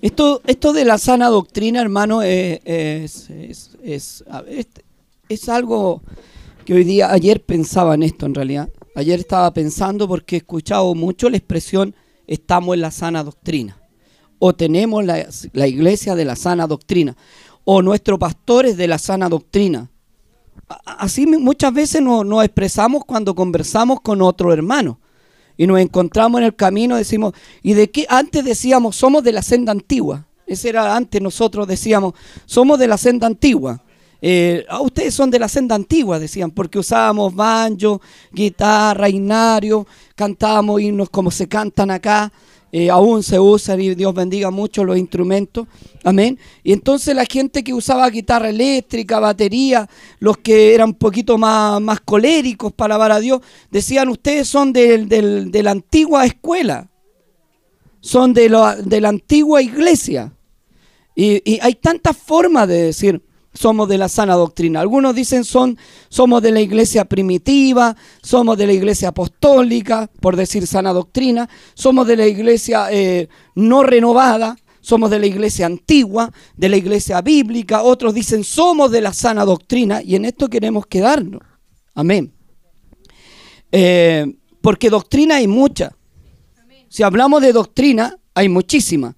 Esto, esto de la sana doctrina, hermano, es, es, es, es, algo que hoy día, ayer pensaba en esto en realidad. Ayer estaba pensando porque he escuchado mucho la expresión estamos en la sana doctrina. O tenemos la, la iglesia de la sana doctrina. O nuestro pastor es de la sana doctrina. Así muchas veces nos, nos expresamos cuando conversamos con otro hermano y nos encontramos en el camino, decimos, y de qué antes decíamos, somos de la senda antigua. Ese era antes nosotros decíamos, somos de la senda antigua. Eh, ah, ustedes son de la senda antigua, decían, porque usábamos banjo, guitarra, inario, cantábamos himnos como se cantan acá. Eh, aún se usan y Dios bendiga mucho los instrumentos. Amén. Y entonces la gente que usaba guitarra eléctrica, batería, los que eran un poquito más, más coléricos para alabar a Dios, decían ustedes son de la antigua escuela, son de, de la antigua iglesia. Y hay tantas formas de decir, somos de la sana doctrina. Algunos dicen son, somos de la iglesia primitiva, somos de la iglesia apostólica, por decir sana doctrina, somos de la iglesia eh, no renovada, somos de la iglesia antigua, de la iglesia bíblica, otros dicen somos de la sana doctrina y en esto queremos quedarnos. Amén. Eh, porque doctrina hay mucha. Si hablamos de doctrina, hay muchísima.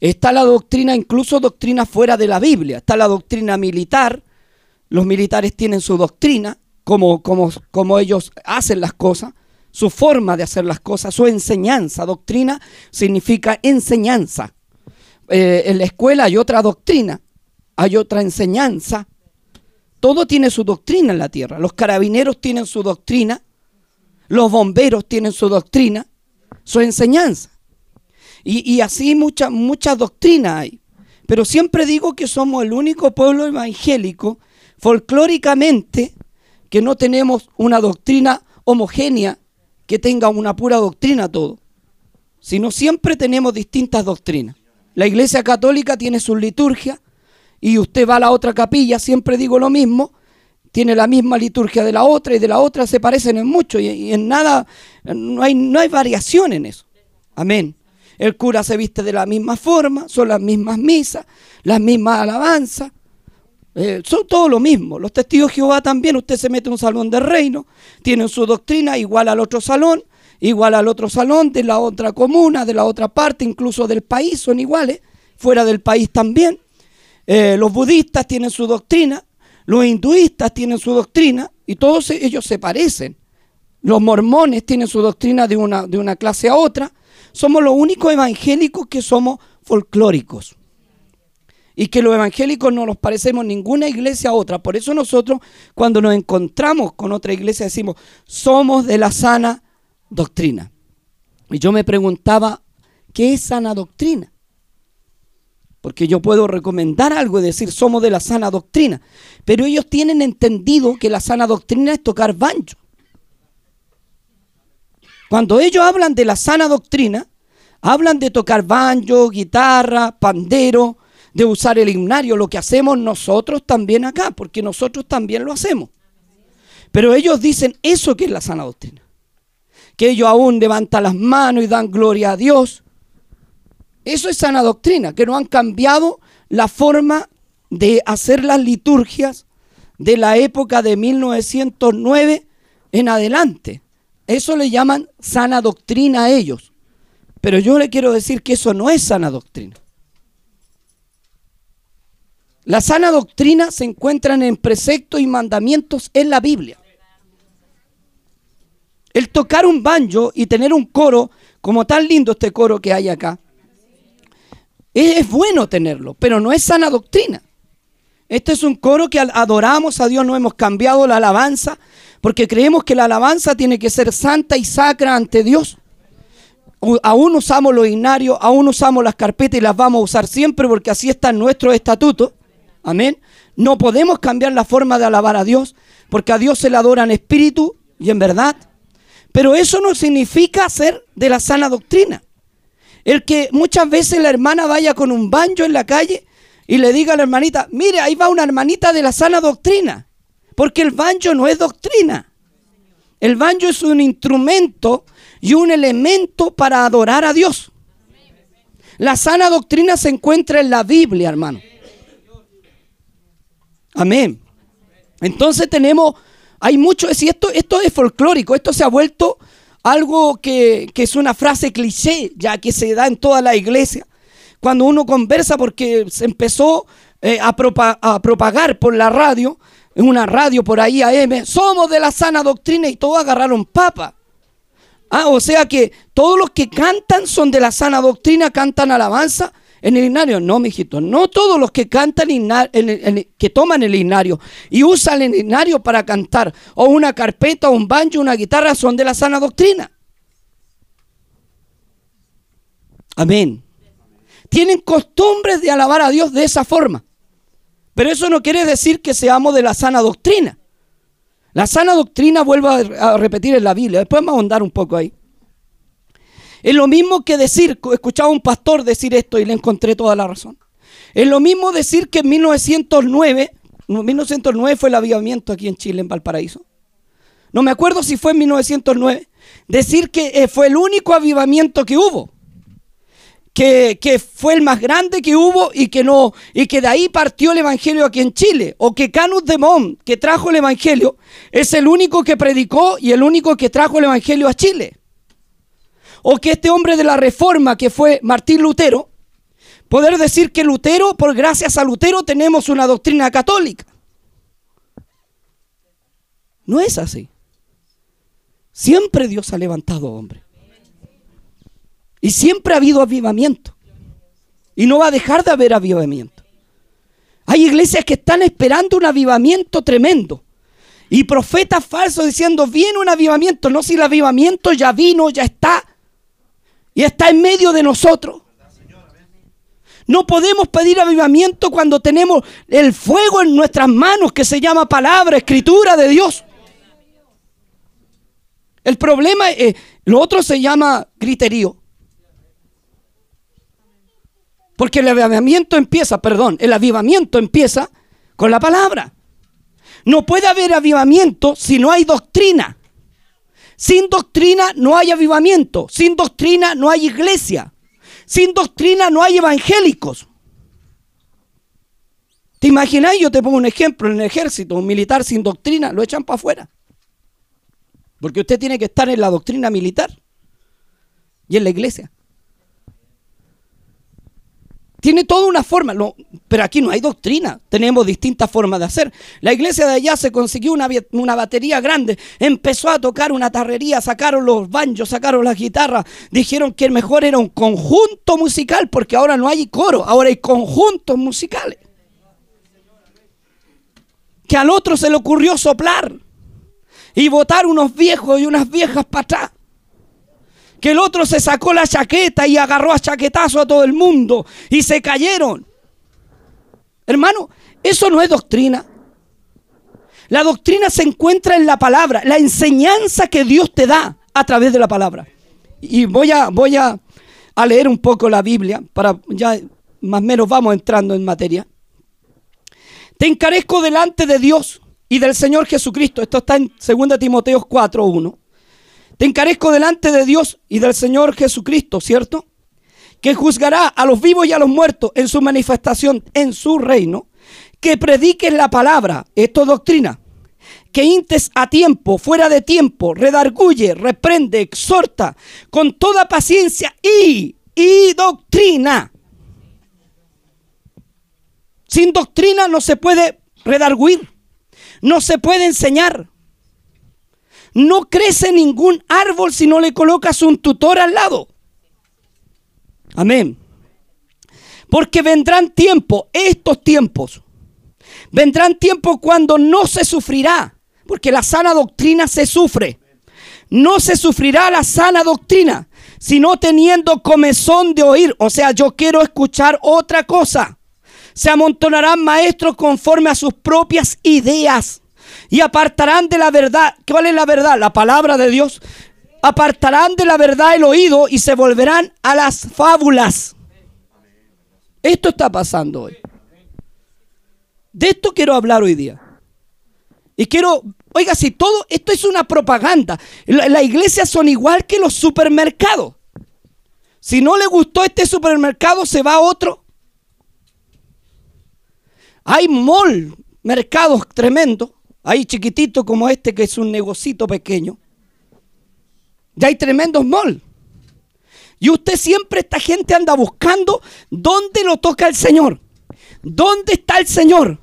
Está la doctrina, incluso doctrina fuera de la Biblia. Está la doctrina militar. Los militares tienen su doctrina, como, como, como ellos hacen las cosas, su forma de hacer las cosas, su enseñanza. Doctrina significa enseñanza. Eh, en la escuela hay otra doctrina, hay otra enseñanza. Todo tiene su doctrina en la tierra. Los carabineros tienen su doctrina, los bomberos tienen su doctrina, su enseñanza. Y, así muchas mucha doctrinas hay. Pero siempre digo que somos el único pueblo evangélico, folclóricamente, que no tenemos una doctrina homogénea que tenga una pura doctrina todo, sino siempre tenemos distintas doctrinas. La iglesia católica tiene su liturgia y usted va a la otra capilla, siempre digo lo mismo, tiene la misma liturgia de la otra y de la otra se parecen en mucho y en nada, no hay, no hay variación en eso. Amén. El cura se viste de la misma forma, son las mismas misas, las mismas alabanzas. Eh, son todo lo mismo. Los testigos de Jehová también, usted se mete en un salón de reino, tienen su doctrina igual al otro salón, igual al otro salón de la otra comuna, de la otra parte, incluso del país, son iguales, fuera del país también. Eh, los budistas tienen su doctrina, los hinduistas tienen su doctrina y todos ellos se parecen. Los mormones tienen su doctrina de una, de una clase a otra, somos los únicos evangélicos que somos folclóricos. Y que los evangélicos no nos parecemos ninguna iglesia a otra. Por eso nosotros cuando nos encontramos con otra iglesia decimos, somos de la sana doctrina. Y yo me preguntaba, ¿qué es sana doctrina? Porque yo puedo recomendar algo y decir, somos de la sana doctrina. Pero ellos tienen entendido que la sana doctrina es tocar banjo. Cuando ellos hablan de la sana doctrina, hablan de tocar banjo, guitarra, pandero, de usar el himnario, lo que hacemos nosotros también acá, porque nosotros también lo hacemos. Pero ellos dicen eso que es la sana doctrina. Que ellos aún levantan las manos y dan gloria a Dios. Eso es sana doctrina, que no han cambiado la forma de hacer las liturgias de la época de 1909 en adelante. Eso le llaman sana doctrina a ellos. Pero yo le quiero decir que eso no es sana doctrina. La sana doctrina se encuentra en preceptos y mandamientos en la Biblia. El tocar un banjo y tener un coro, como tan lindo este coro que hay acá, es bueno tenerlo, pero no es sana doctrina. Este es un coro que adoramos a Dios, no hemos cambiado la alabanza, porque creemos que la alabanza tiene que ser santa y sacra ante Dios. Aún usamos los ignarios, aún usamos las carpetas y las vamos a usar siempre porque así está en nuestro estatuto. Amén. No podemos cambiar la forma de alabar a Dios porque a Dios se le adora en espíritu y en verdad. Pero eso no significa ser de la sana doctrina. El que muchas veces la hermana vaya con un banjo en la calle y le diga a la hermanita, mire, ahí va una hermanita de la sana doctrina. Porque el banjo no es doctrina. El banjo es un instrumento y un elemento para adorar a Dios. La sana doctrina se encuentra en la Biblia, hermano. Amén. Entonces tenemos, hay mucho, si esto, esto es folclórico, esto se ha vuelto algo que, es una frase cliché, ya que se da en toda la iglesia. Cuando uno conversa, porque se empezó eh, a, propagar por la radio, en una radio por ahí AM, somos de la sana doctrina y todos agarraron papa. Ah, o sea que todos los que cantan son de la sana doctrina, cantan alabanza en el inario. No, mijito, no todos los que cantan, que toman el inario y usan el inario para cantar, o una carpeta, un banjo, una guitarra, son de la sana doctrina. Amén. Tienen costumbres de alabar a Dios de esa forma. Pero eso no quiere decir que seamos de la sana doctrina. La sana doctrina, vuelvo a repetir en la Biblia, después vamos a ahondar un poco ahí. Es lo mismo que decir, escuchaba a un pastor decir esto y le encontré toda la razón. Es lo mismo decir que en 1909, 1909 fue el avivamiento aquí en Chile, en Valparaíso. No me acuerdo si fue en 1909. Decir que eh, fue el único avivamiento que hubo que, fue el más grande que hubo y que no, y que de ahí partió el evangelio aquí en Chile, o que Canus de Mon, que trajo el evangelio, es el único que predicó y el único que trajo el evangelio a Chile. O que este hombre de la reforma, que fue Martín Lutero, poder decir que Lutero, por gracias a Lutero, tenemos una doctrina católica. No es así. Siempre Dios ha levantado hombre. Y siempre ha habido avivamiento. Y no va a dejar de haber avivamiento. Hay iglesias que están esperando un avivamiento tremendo. Y profetas falsos diciendo, viene un avivamiento. No si el avivamiento ya vino, ya está. Y está en medio de nosotros. No podemos pedir avivamiento cuando tenemos el fuego en nuestras manos que se llama palabra, escritura de Dios. El problema, es, lo otro se llama griterío. Porque el avivamiento empieza, perdón, el avivamiento empieza con la palabra. No puede haber avivamiento si no hay doctrina. Sin doctrina no hay avivamiento. Sin doctrina no hay iglesia. Sin doctrina no hay evangélicos. ¿Te imaginas? Yo te pongo un ejemplo en el ejército, un militar sin doctrina, lo echan para afuera. Porque usted tiene que estar en la doctrina militar y en la iglesia. Tiene toda una forma, pero aquí no hay doctrina, tenemos distintas formas de hacer. La iglesia de allá se consiguió una, batería grande, empezó a tocar una tarrería, sacaron los banjos, sacaron las guitarras, dijeron que el mejor era un conjunto musical, porque ahora no hay coro, ahora hay conjuntos musicales. Que al otro se le ocurrió soplar y botar unos viejos y unas viejas para atrás que el otro se sacó la chaqueta y agarró a chaquetazo a todo el mundo y se cayeron. Hermano, eso no es doctrina. La doctrina se encuentra en la palabra, la enseñanza que Dios te da a través de la palabra. Y voy a, voy a, a leer un poco la Biblia para ya más o menos vamos entrando en materia. Te encarezco delante de Dios y del Señor Jesucristo. Esto está en 2 Timoteo 4.1 te encarezco delante de Dios y del Señor Jesucristo, ¿cierto? Que juzgará a los vivos y a los muertos en su manifestación en su reino. Que prediques la palabra, esto es doctrina. Que intes a tiempo, fuera de tiempo, redarguye, reprende, exhorta con toda paciencia y, y doctrina. Sin doctrina no se puede redarguir, no se puede enseñar. No crece ningún árbol si no le colocas un tutor al lado. Amén. Porque vendrán tiempos, estos tiempos, vendrán tiempos cuando no se sufrirá, porque la sana doctrina se sufre. No se sufrirá la sana doctrina, sino teniendo comezón de oír. O sea, yo quiero escuchar otra cosa. Se amontonarán maestros conforme a sus propias ideas y apartarán de la verdad. ¿Cuál es la verdad? La palabra de Dios. Apartarán de la verdad el oído y se volverán a las fábulas. Esto está pasando hoy. De esto quiero hablar hoy día. Y quiero, oiga, si todo esto es una propaganda, las la iglesias son igual que los supermercados. Si no le gustó este supermercado, se va a otro. Hay mall, mercados tremendos. Hay chiquititos como este que es un negocito pequeño. Y hay tremendos malls. Y usted siempre, esta gente anda buscando dónde lo toca el Señor. ¿Dónde está el Señor?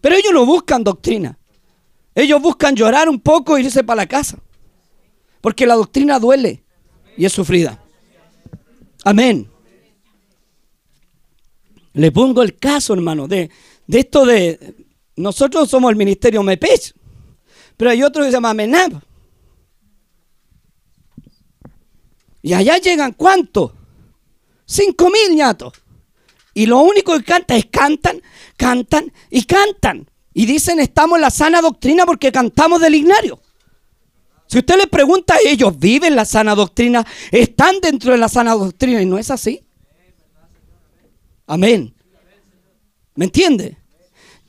Pero ellos no buscan doctrina. Ellos buscan llorar un poco e irse para la casa. Porque la doctrina duele y es sufrida. Amén. Le pongo el caso, hermano, de, de esto de... Nosotros somos el ministerio MEPECH, pero hay otro que se llama MENAB. Y allá llegan cuántos? Cinco mil ñatos. Y lo único que cantan es cantan, cantan y cantan. Y dicen estamos en la sana doctrina porque cantamos del ignario. Si usted le pregunta ellos, ¿viven la sana doctrina? ¿Están dentro de la sana doctrina? Y no es así. Amén. ¿Me entiende?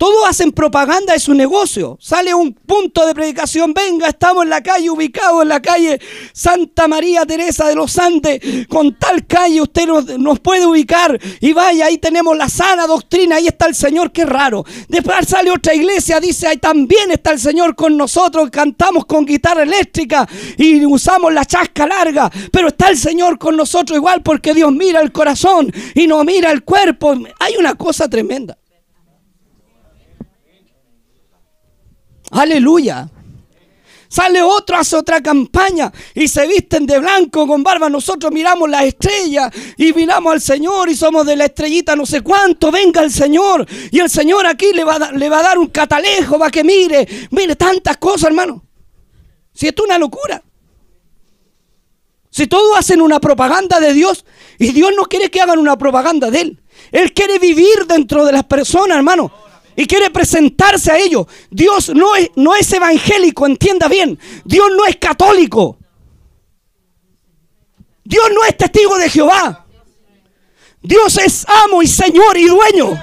Todos hacen propaganda de su negocio. Sale un punto de predicación. Venga, estamos en la calle, ubicado en la calle Santa María Teresa de los Andes. Con tal calle usted nos, puede ubicar. Y vaya, ahí tenemos la sana doctrina. Ahí está el Señor, qué raro. Después sale otra iglesia, dice, ahí también está el Señor con nosotros. Cantamos con guitarra eléctrica y usamos la chasca larga. Pero está el Señor con nosotros igual porque Dios mira el corazón y no mira el cuerpo. Hay una cosa tremenda. Aleluya. Sale otro, hace otra campaña y se visten de blanco con barba. Nosotros miramos la estrella y miramos al Señor y somos de la estrellita no sé cuánto. Venga el Señor y el Señor aquí le va, a, le va a dar un catalejo para que mire. Mire tantas cosas, hermano. Si esto es una locura. Si todos hacen una propaganda de Dios y Dios no quiere que hagan una propaganda de Él. Él quiere vivir dentro de las personas, hermano y quiere presentarse a ellos. Dios no es, no es evangélico, entienda bien. Dios no es católico. Dios no es testigo de Jehová. Dios es amo y Señor y dueño.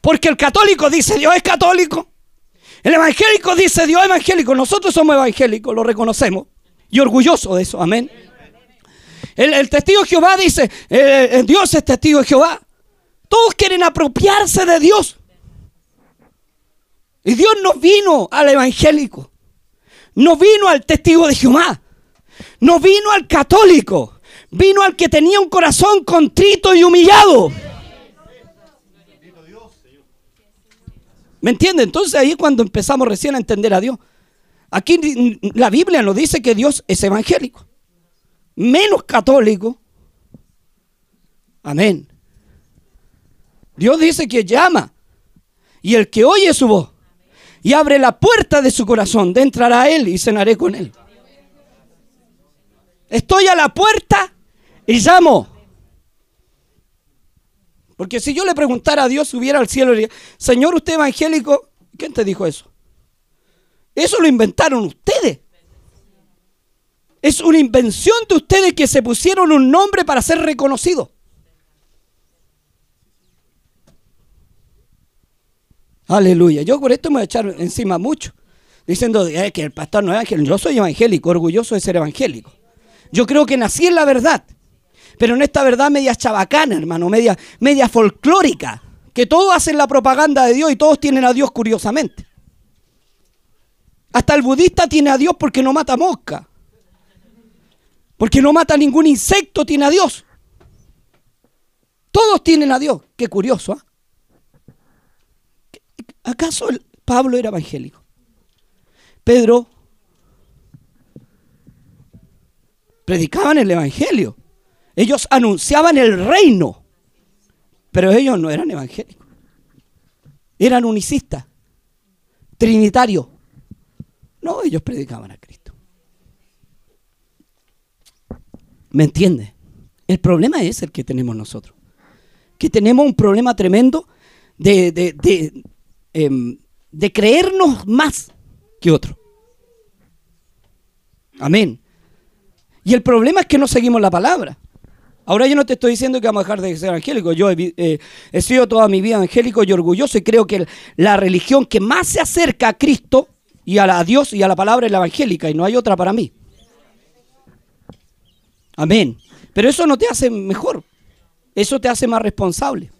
Porque el católico dice Dios es católico. El evangélico dice Dios es evangélico. Nosotros somos evangélicos, lo reconocemos. Y orgulloso de eso, amén. El, testigo de Jehová dice, eh, eh, Dios es testigo de Jehová. Todos quieren apropiarse de Dios. Y Dios no vino al evangélico. No vino al testigo de Jehová. No vino al católico. Vino al que tenía un corazón contrito y humillado. ¿Me entiende? Entonces ahí es cuando empezamos recién a entender a Dios. Aquí la Biblia nos dice que Dios es evangélico. Menos católico. Amén. Dios dice que llama. Y el que oye su voz y abre la puerta de su corazón, de entrará a él y cenaré con él. Estoy a la puerta y llamo. Porque si yo le preguntara a Dios, subiera al cielo y diría, Señor, usted evangélico, ¿quién te dijo eso? Eso lo inventaron ustedes. Es una invención de ustedes que se pusieron un nombre para ser reconocidos. Aleluya. Yo por esto me voy a echar encima mucho. Diciendo que el pastor no es evangélico. Yo soy evangélico, orgulloso de ser evangélico. Yo creo que nací en la verdad. Pero en esta verdad media chabacana, hermano, media folclórica. Que todos hacen la propaganda de Dios y todos tienen a Dios curiosamente. Hasta el budista tiene a Dios porque no mata mosca. Porque no mata ningún insecto, tiene a Dios. Todos tienen a Dios. Qué curioso, ¿ah? ¿Acaso Pablo era evangélico? Pedro predicaban el evangelio. Ellos anunciaban el reino. Pero ellos no eran evangélicos. Eran unicistas, trinitarios. No, ellos predicaban a Cristo. ¿Me entiende? El problema es el que tenemos nosotros. Que tenemos un problema tremendo de, de, Em, de creernos más que otro. Amén. Y el problema es que no seguimos la palabra. Ahora yo no te estoy diciendo que vamos a dejar de ser evangélicos. Yo eh, he, sido toda mi vida evangélico y orgulloso y creo que la religión que más se acerca a Cristo y a, a Dios y a la palabra es la evangélica y no hay otra para mí. Amén. Pero eso no te hace mejor. Eso te hace más responsable.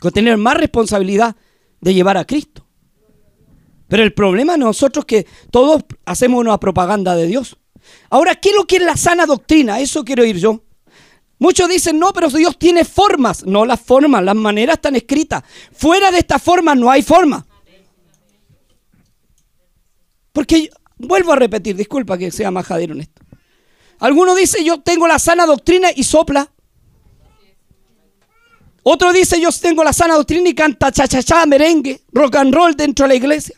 Con tener más responsabilidad de llevar a Cristo. Pero el problema nosotros que todos hacemos una propaganda de Dios. Ahora, ¿qué es lo que es la sana doctrina? Eso quiero ir yo. Muchos dicen, no, pero Dios tiene formas. No, las formas, las maneras están escritas. Fuera de esta forma no hay forma. Porque, vuelvo a repetir, disculpa que sea majadero en esto. Alguno dice, yo tengo la sana doctrina y sopla. Otro dice, yo tengo la sana doctrina y canta cha-cha-cha, merengue, rock and roll dentro de la iglesia.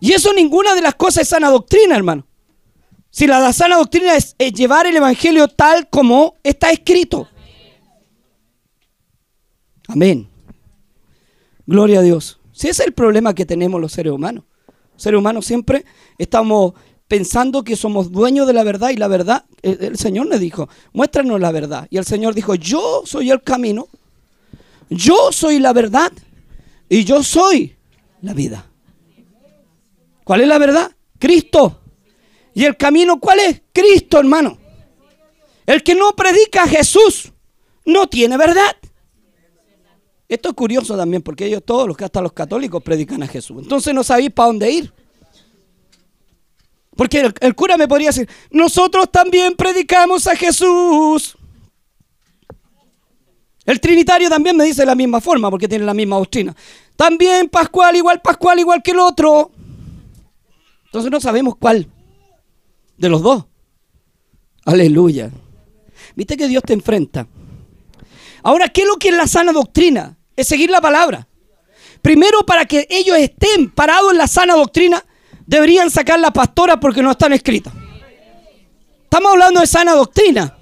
Y eso ninguna de las cosas es sana doctrina, hermano. Si la, sana doctrina es, llevar el Evangelio tal como está escrito. Amén. Gloria a Dios. Si ese es el problema que tenemos los seres humanos. Los seres humanos siempre estamos pensando que somos dueños de la verdad y la verdad, el, el, Señor le dijo, muéstranos la verdad. Y el Señor dijo, yo soy el camino, yo soy la verdad y yo soy la vida. ¿Cuál es la verdad? Cristo. ¿Y el camino cuál es? Cristo, hermano. El que no predica a Jesús no tiene verdad. Esto es curioso también porque ellos todos, los hasta los católicos predican a Jesús. Entonces no sabéis para dónde ir. Porque el, cura me podría decir, nosotros también predicamos a Jesús. El trinitario también me dice de la misma forma porque tiene la misma doctrina. También Pascual igual Pascual igual que el otro. Entonces no sabemos cuál de los dos. Aleluya. Viste que Dios te enfrenta. Ahora, ¿qué es lo que es la sana doctrina? Es seguir la palabra. Primero, para que ellos estén parados en la sana doctrina, deberían sacar la pastora porque no están escritas. Estamos hablando de sana doctrina.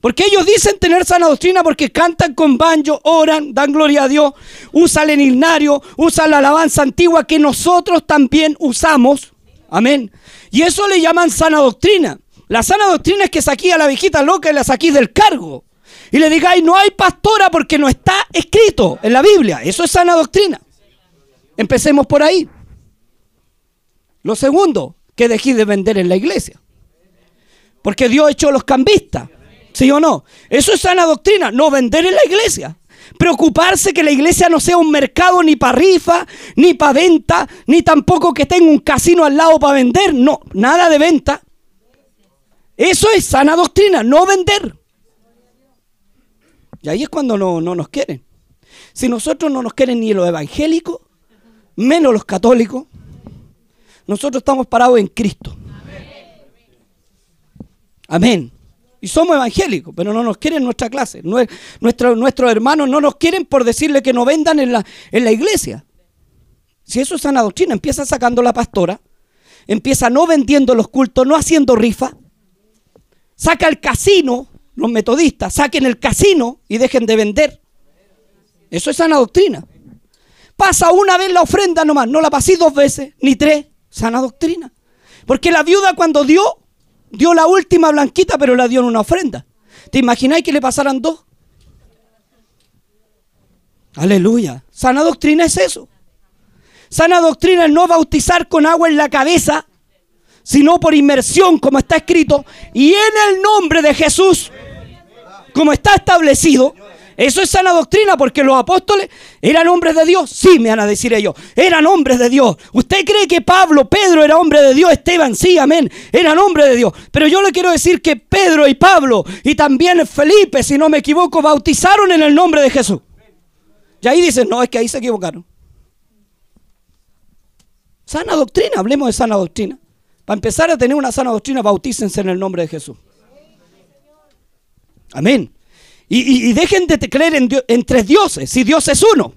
Porque ellos dicen tener sana doctrina porque cantan con banjo, oran, dan gloria a Dios, usan el himnario, usan la alabanza antigua que nosotros también usamos. Amén. Y eso le llaman sana doctrina. La sana doctrina es que saquí a la viejita loca y la saquí del cargo. Y le digáis, no hay pastora porque no está escrito en la Biblia. Eso es sana doctrina. Empecemos por ahí. Lo segundo, que dejé de vender en la iglesia. Porque Dios echó los cambistas. ¿Sí o no? Eso es sana doctrina, no vender en la iglesia. Preocuparse que la iglesia no sea un mercado ni para rifa, ni para venta, ni tampoco que tenga un casino al lado para vender. No, nada de venta. Eso es sana doctrina, no vender. Y ahí es cuando no, no nos quieren. Si nosotros no nos quieren ni los evangélicos, menos los católicos, nosotros estamos parados en Cristo. Amén. Y somos evangélicos, pero no nos quieren nuestra clase. Nuestro, nuestros hermanos no nos quieren por decirle que no vendan en la, en la iglesia. Si eso es sana doctrina, empieza sacando la pastora, empieza no vendiendo los cultos, no haciendo rifa, saca el casino, los metodistas, saquen el casino y dejen de vender. Eso es sana doctrina. Pasa una vez la ofrenda nomás, no la pasé dos veces, ni tres, sana doctrina. Porque la viuda cuando dio, dio la última blanquita, pero la dio en una ofrenda. ¿Te imagináis que le pasaran dos? Aleluya. Sana doctrina es eso. Sana doctrina es no bautizar con agua en la cabeza, sino por inmersión, como está escrito, y en el nombre de Jesús, como está establecido. Eso es sana doctrina porque los apóstoles eran hombres de Dios. Sí, me van a decir ellos. Eran hombres de Dios. ¿Usted cree que Pablo, Pedro era hombre de Dios? Esteban, sí, amén. Eran hombres de Dios. Pero yo le quiero decir que Pedro y Pablo y también Felipe, si no me equivoco, bautizaron en el nombre de Jesús. Y ahí dicen, no, es que ahí se equivocaron. Sana doctrina, hablemos de sana doctrina. Para empezar a tener una sana doctrina, bautícense en el nombre de Jesús. Amén. Y, dejen de creer en, tres dioses, si Dios es uno.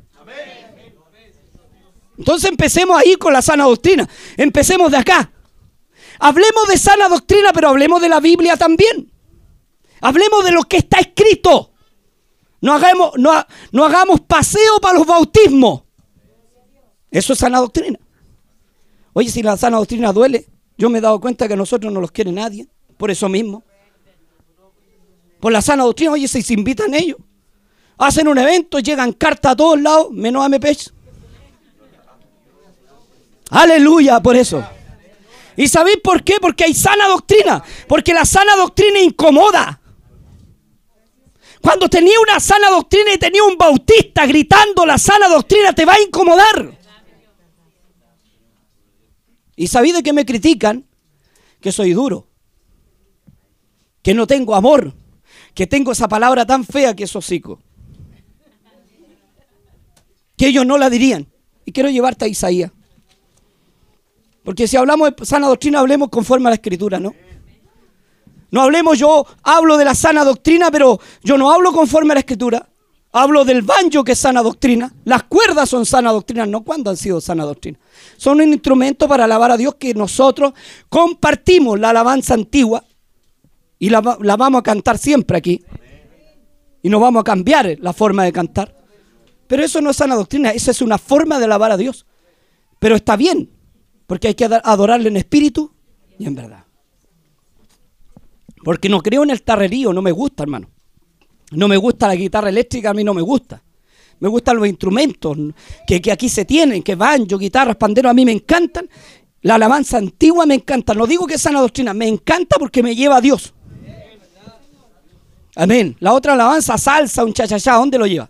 Entonces empecemos ahí con la sana doctrina. Empecemos de acá. Hablemos de sana doctrina, pero hablemos de la Biblia también. Hablemos de lo que está escrito. No hagamos, no hagamos paseo para los bautismos. Eso es sana doctrina. Oye, si la sana doctrina duele, yo me he dado cuenta que a nosotros no los quiere nadie. Por eso mismo por la sana doctrina, oye, se invitan ellos. Hacen un evento, llegan cartas a todos lados, menos a MPH. Aleluya por eso. ¿Y sabéis por qué? Porque hay sana doctrina. Porque la sana doctrina incomoda. Cuando tenía una sana doctrina y tenía un bautista gritando la sana doctrina, te va a incomodar. ¿Y sabéis de qué me critican? Que soy duro. Que no tengo amor. Que tengo esa palabra tan fea que es hocico. Que ellos no la dirían. Y quiero llevarte a Isaías. Porque si hablamos de sana doctrina, hablemos conforme a la escritura, ¿no? No hablemos, yo hablo de la sana doctrina, pero yo no hablo conforme a la escritura. Hablo del banjo que es sana doctrina. Las cuerdas son sana doctrina, no cuando han sido sana doctrina. Son un instrumento para alabar a Dios que nosotros compartimos la alabanza antigua y la, vamos a cantar siempre aquí. Y no vamos a cambiar la forma de cantar. Pero eso no es sana doctrina, esa es una forma de alabar a Dios. Pero está bien, porque hay que adorarle en espíritu y en verdad. Porque no creo en el tarrerío, no me gusta, hermano. No me gusta la guitarra eléctrica, a mí no me gusta. Me gustan los instrumentos que, aquí se tienen, que banjo, guitarras, panderos, a mí me encantan. La alabanza antigua me encanta. No digo que es sana doctrina, me encanta porque me lleva a Dios. Amén. La otra alabanza, salsa, un chachachá, ¿dónde lo lleva?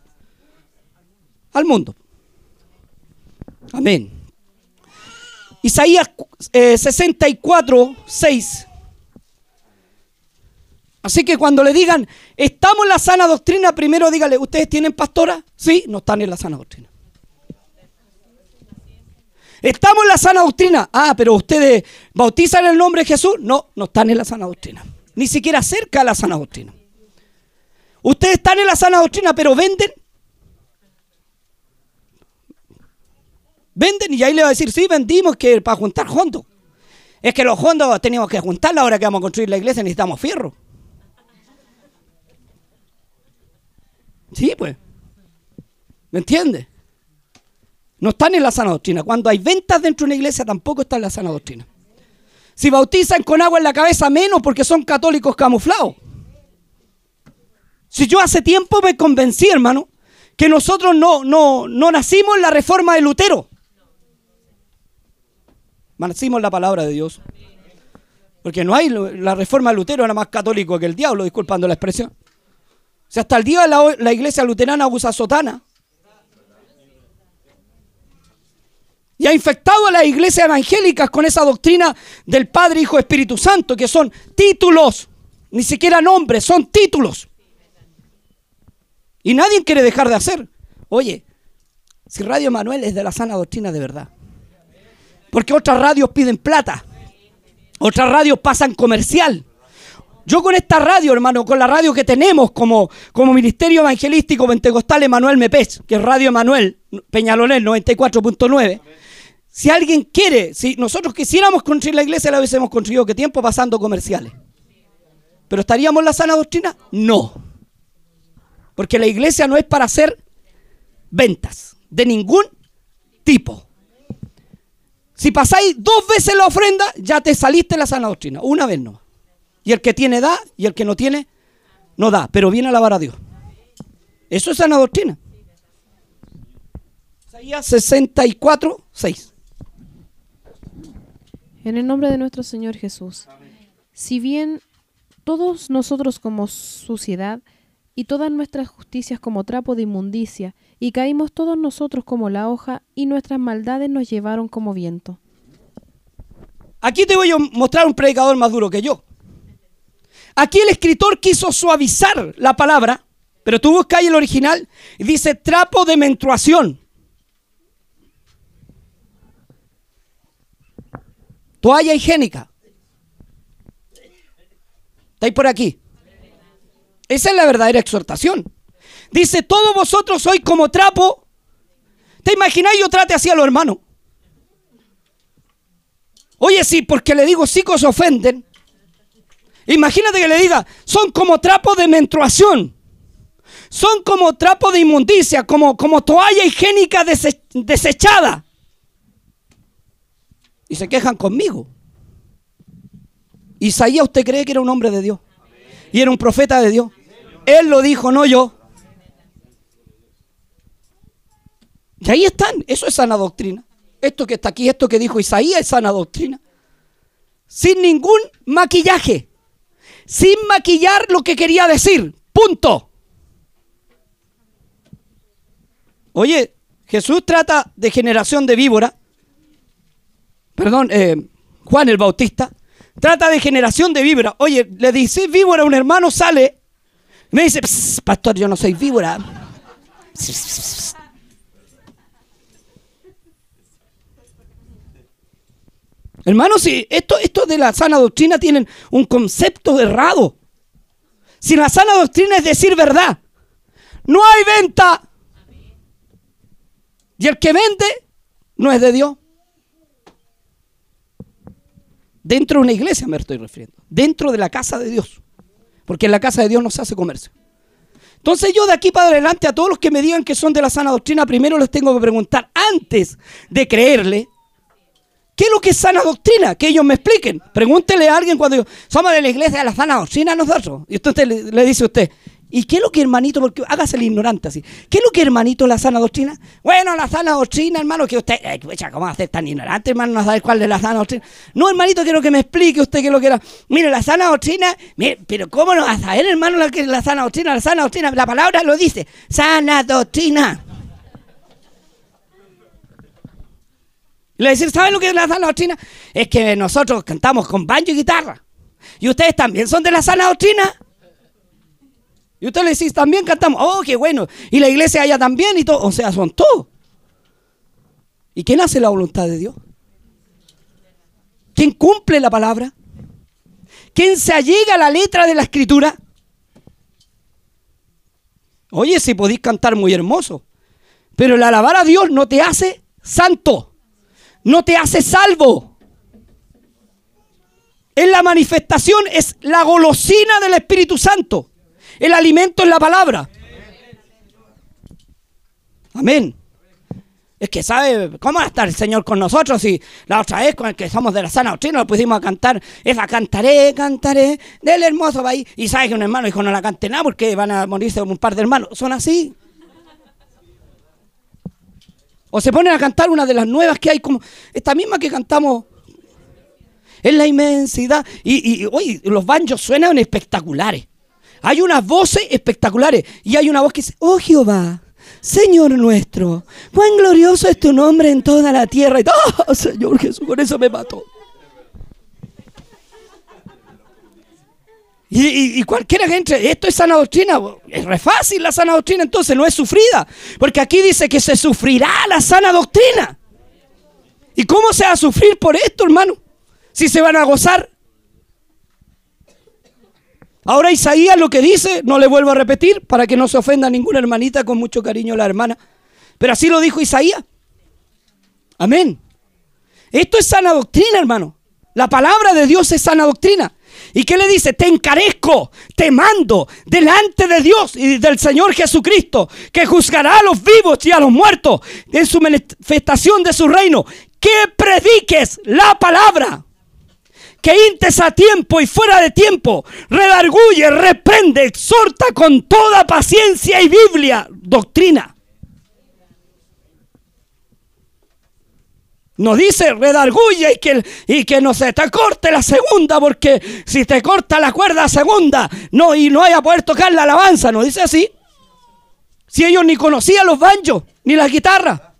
Al mundo. Amén. Isaías 64, eh, 6. Así que cuando le digan, estamos en la sana doctrina, primero dígale, ¿ustedes tienen pastora? Sí, no están en la sana doctrina. Estamos en la sana doctrina. Ah, pero ustedes bautizan el nombre de Jesús. No, no están en la sana doctrina. Ni siquiera cerca de la sana doctrina. Ustedes están en la sana doctrina, pero venden Venden y ahí le va a decir, sí, vendimos que para juntar fondos. Es que los fondos tenemos que juntar la hora que vamos a construir la iglesia, necesitamos fierro. Sí, pues. ¿Me entiende? No están en la sana doctrina. Cuando hay ventas dentro de una iglesia tampoco está en la sana doctrina. Si bautizan con agua en la cabeza, menos porque son católicos camuflados. Si yo hace tiempo me convencí, hermano, que nosotros no, no, no nacimos en la reforma de Lutero. Nacimos la palabra de Dios. Porque no hay, la reforma de Lutero era más católico que el diablo, disculpando la expresión. O sea, hasta el día la, la iglesia luterana usa sotana. Y ha infectado a las iglesias evangélicas con esa doctrina del Padre, Hijo, Espíritu Santo, que son títulos, ni siquiera nombres, son títulos. Y nadie quiere dejar de hacer. Oye, si Radio Manuel es de la sana doctrina de verdad, porque otras radios piden plata. Otras radios pasan comercial. Yo con esta radio, hermano, con la radio que tenemos como, como Ministerio Evangelístico Pentecostal Emanuel Mepes, que es Radio Emanuel Peñalolén 94.9, si alguien quiere, si nosotros quisiéramos construir la iglesia, la hubiésemos construido qué tiempo pasando comerciales. ¿Pero estaríamos en la sana doctrina? No. Porque la iglesia no es para hacer ventas de ningún tipo. Si pasáis dos veces la ofrenda, ya te saliste la sana doctrina. Una vez no. Y el que tiene da y el que no tiene, no da. Pero viene a alabar a Dios. Eso es sana doctrina. Isaías 64, 6. En el nombre de nuestro Señor Jesús. Si bien todos nosotros como suciedad y todas nuestras justicias como trapo de inmundicia, y caímos todos nosotros como la hoja, y nuestras maldades nos llevaron como viento. Aquí te voy a mostrar un predicador más duro que yo. Aquí el escritor quiso suavizar la palabra, pero tú buscas el original y dice trapo de menstruación. Toalla higiénica. Está ahí por aquí. Esa es la verdadera exhortación. Dice, todos vosotros sois como trapo. ¿Te imagináis yo trate así a los hermanos? Oye, sí, porque le digo sí se ofenden. Imagínate que le diga, son como trapo de menstruación. Son como trapo de inmundicia, como, como toalla higiénica desechada. Y se quejan conmigo. Isaías, ¿usted cree que era un hombre de Dios? Y era un profeta de Dios. Él lo dijo, no yo. Y ahí están, eso es sana doctrina. Esto que está aquí, esto que dijo Isaías es sana doctrina. sin ningún maquillaje, sin maquillar lo que quería decir. Punto. Oye, Jesús trata de generación de víbora. Perdón, eh, Juan el Bautista. Trata de generación de víbora. Oye, le dice víbora a un hermano, sale. Me dice, pastor, yo no soy víbora. Hermanos, si esto, esto de la sana doctrina tienen un concepto errado. Si la sana doctrina es decir verdad, no hay venta. Y el que vende no es de Dios. Dentro de una iglesia me estoy refiriendo. Dentro de la casa de Dios. Porque en la casa de Dios no se hace comercio. Entonces yo de aquí para adelante a todos los que me digan que son de la sana doctrina, primero les tengo que preguntar antes de creerle, ¿qué es lo que es sana doctrina? Que ellos me expliquen. Pregúntele a alguien cuando yo, somos de la iglesia de la sana doctrina nosotros. Y usted le, le dice a usted, ¿Y qué es lo que hermanito, porque hágase el ignorante así, qué es lo que hermanito la sana doctrina? Bueno, la sana doctrina, hermano, que usted, eh, ¿cómo va a ser tan ignorante, hermano, no saber cuál es la sana doctrina? No, hermanito, quiero que me explique usted qué es lo que era. Mire, la sana doctrina, mire, pero ¿cómo no va a saber, hermano, la la sana doctrina? La sana doctrina, la palabra lo dice, sana doctrina. Le decir, ¿saben lo que es la sana doctrina? Es que nosotros cantamos con banjo y guitarra. ¿Y ustedes también son de la sana doctrina? Y usted le dice, también cantamos. Oh, qué bueno. Y la iglesia allá también y todo. O sea, son todos. ¿Y quién hace la voluntad de Dios? ¿Quién cumple la palabra? ¿Quién se allega a la letra de la escritura? Oye, si podéis cantar muy hermoso, pero el alabar a Dios no te hace santo, no te hace salvo. En la manifestación es la golosina del Espíritu Santo. El alimento es la palabra. Amén. Es que sabe cómo va a estar el Señor con nosotros si la otra vez con el que somos de la sana doctrina lo pusimos a cantar esa cantaré, cantaré del hermoso país. Y sabe que un hermano dijo no la cante nada porque van a morirse un par de hermanos. Son así. O se ponen a cantar una de las nuevas que hay como esta misma que cantamos en la inmensidad. Y, y oye, los banjos suenan espectaculares. Hay unas voces espectaculares y hay una voz que dice, oh Jehová, Señor nuestro, cuán glorioso es tu nombre en toda la tierra. Y, oh Señor Jesús, con eso me mató. Y, cualquiera que entre, esto es sana doctrina, es re fácil la sana doctrina, entonces no es sufrida, porque aquí dice que se sufrirá la sana doctrina. ¿Y cómo se va a sufrir por esto, hermano? Si se van a gozar Ahora Isaías lo que dice, no le vuelvo a repetir para que no se ofenda a ninguna hermanita con mucho cariño la hermana, pero así lo dijo Isaías. Amén. Esto es sana doctrina, hermano. La palabra de Dios es sana doctrina. ¿Y qué le dice? Te encarezco, te mando delante de Dios y del Señor Jesucristo, que juzgará a los vivos y a los muertos en su manifestación de su reino, que prediques la palabra que intes a tiempo y fuera de tiempo, redarguye, reprende, exhorta con toda paciencia y Biblia, doctrina. No dice redarguye y que, y que no se te corte la segunda, porque si te corta la cuerda segunda no, y no vaya a poder tocar la alabanza, no dice así. Si ellos ni conocían los banjos, ni la guitarra.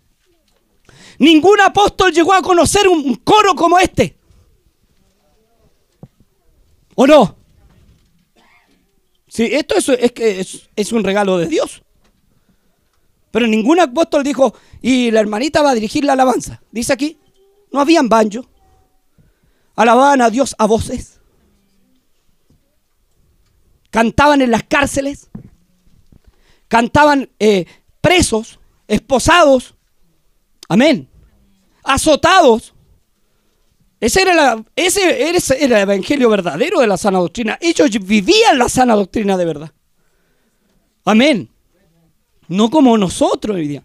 Ningún apóstol llegó a conocer un coro como este. ¿O no? Sí, esto es, es es, un regalo de Dios. Pero ningún apóstol dijo, y la hermanita va a dirigir la alabanza. Dice aquí, no habían banjo. Alababan a Dios a voces. Cantaban en las cárceles. Cantaban eh, presos, esposados. Amén. Azotados. Ese era, ese, el evangelio verdadero de la sana doctrina. Ellos vivían la sana doctrina de verdad. Amén. No como nosotros hoy día.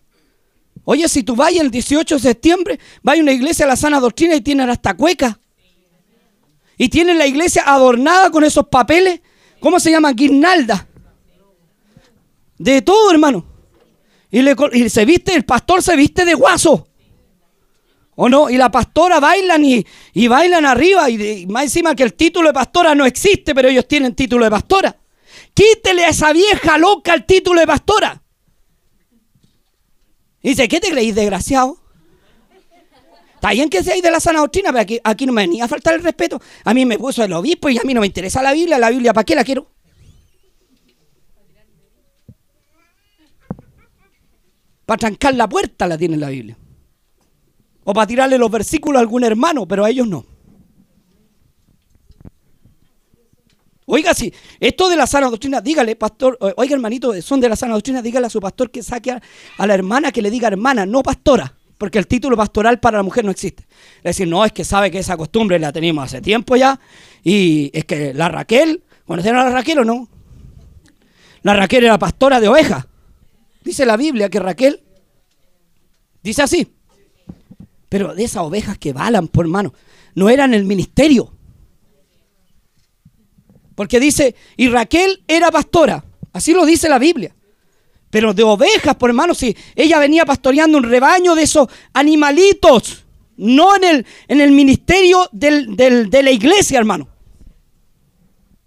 Oye, si tú vas el 18 de septiembre, vas a una iglesia de la sana doctrina y tienen hasta cueca. Y tienen la iglesia adornada con esos papeles. ¿Cómo se llama? Guirnalda. De todo, hermano. Y, y se viste, el pastor se viste de guaso. ¿O no? Y la pastora bailan y, y bailan arriba y, más encima que el título de pastora no existe, pero ellos tienen título de pastora. Quítele a esa vieja loca el título de pastora. Dice, ¿qué te creéis, desgraciado? Está bien que seáis de la sana doctrina, pero aquí, aquí no me venía a faltar el respeto. A mí me puso el obispo y a mí no me interesa la Biblia. La Biblia, ¿para qué la quiero? Para trancar la puerta la tiene la Biblia. O para tirarle los versículos a algún hermano, pero a ellos no. Oiga, si esto de la sana doctrina, dígale, pastor, oiga hermanito, son de la sana doctrina, dígale a su pastor que saque a la hermana que le diga hermana, no pastora porque el título pastoral para la mujer no existe. Es decir, no, es que sabe que esa costumbre la tenemos hace tiempo ya, y es que la Raquel, ¿conocen a la Raquel o no? La Raquel era pastora de ovejas. Dice la Biblia que Raquel, dice así, pero de esas ovejas que balan por mano, no eran el ministerio. Porque dice, y Raquel era pastora, así lo dice la Biblia pero de ovejas, por hermano, si ella venía pastoreando un rebaño de esos animalitos, no en el, en el ministerio de la iglesia, hermano.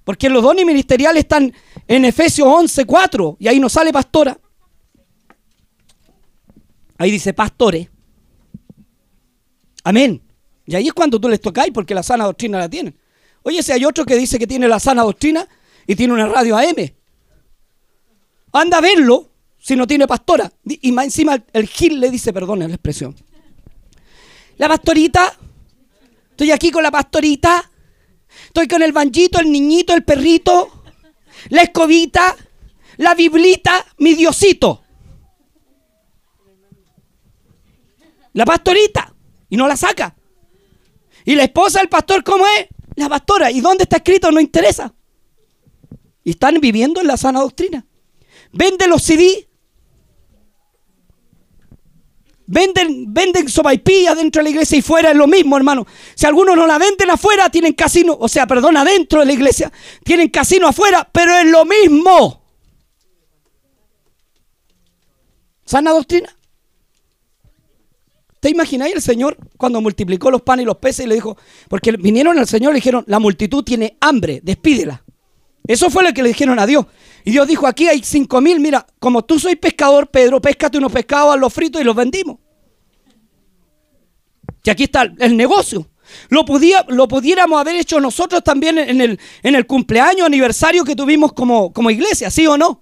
Porque los dones ministeriales están en Efesios 11, 4, y ahí no sale pastora. Ahí dice pastores. Amén. Y ahí es cuando tú les tocáis, porque la sana doctrina la tienen. Oye, si hay otro que dice que tiene la sana doctrina y tiene una radio AM, anda a verlo si no tiene pastora. Y más encima el Gil le dice, perdone la expresión. La pastorita, estoy aquí con la pastorita, estoy con el banjito, el niñito, el perrito, la escobita, la biblita, mi diosito. La pastorita. Y no la saca. Y la esposa del pastor, ¿cómo es? La pastora. ¿Y dónde está escrito? No interesa. Y están viviendo en la sana doctrina. Vende los CD Venden, venden sopaipillas dentro de la iglesia y fuera es lo mismo, hermano. Si algunos no la venden afuera, tienen casino, o sea, perdón, adentro de la iglesia, tienen casino afuera, pero es lo mismo. ¿Sana doctrina? ¿Te imagináis el Señor cuando multiplicó los panes y los peces y le dijo, porque vinieron al Señor y le dijeron, la multitud tiene hambre, despídela. Eso fue lo que le dijeron a Dios. Y Dios dijo, aquí hay cinco mil, mira, como tú soy pescador, Pedro, péscate unos pescados, los fritos y los vendimos. Y aquí está el negocio. Lo, lo pudiéramos haber hecho nosotros también en el, en el cumpleaños, aniversario que tuvimos como, como iglesia, ¿sí o no?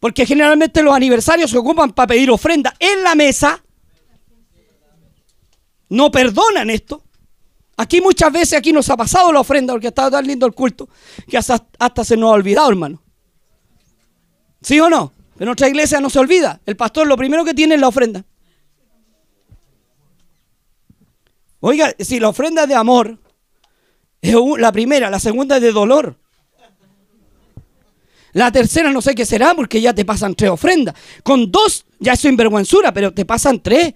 Porque generalmente los aniversarios se ocupan para pedir ofrenda en la mesa. No perdonan esto. Aquí muchas veces aquí nos ha pasado la ofrenda porque estado tan lindo el culto que hasta, hasta se nos ha olvidado, hermano. ¿Sí o no? En nuestra iglesia no se olvida. El pastor lo primero que tiene es la ofrenda. Oiga, si la ofrenda es de amor, es la primera, la segunda es de dolor. La tercera no sé qué será porque ya te pasan tres ofrendas. Con dos ya es sinvergüenzura, pero te pasan tres.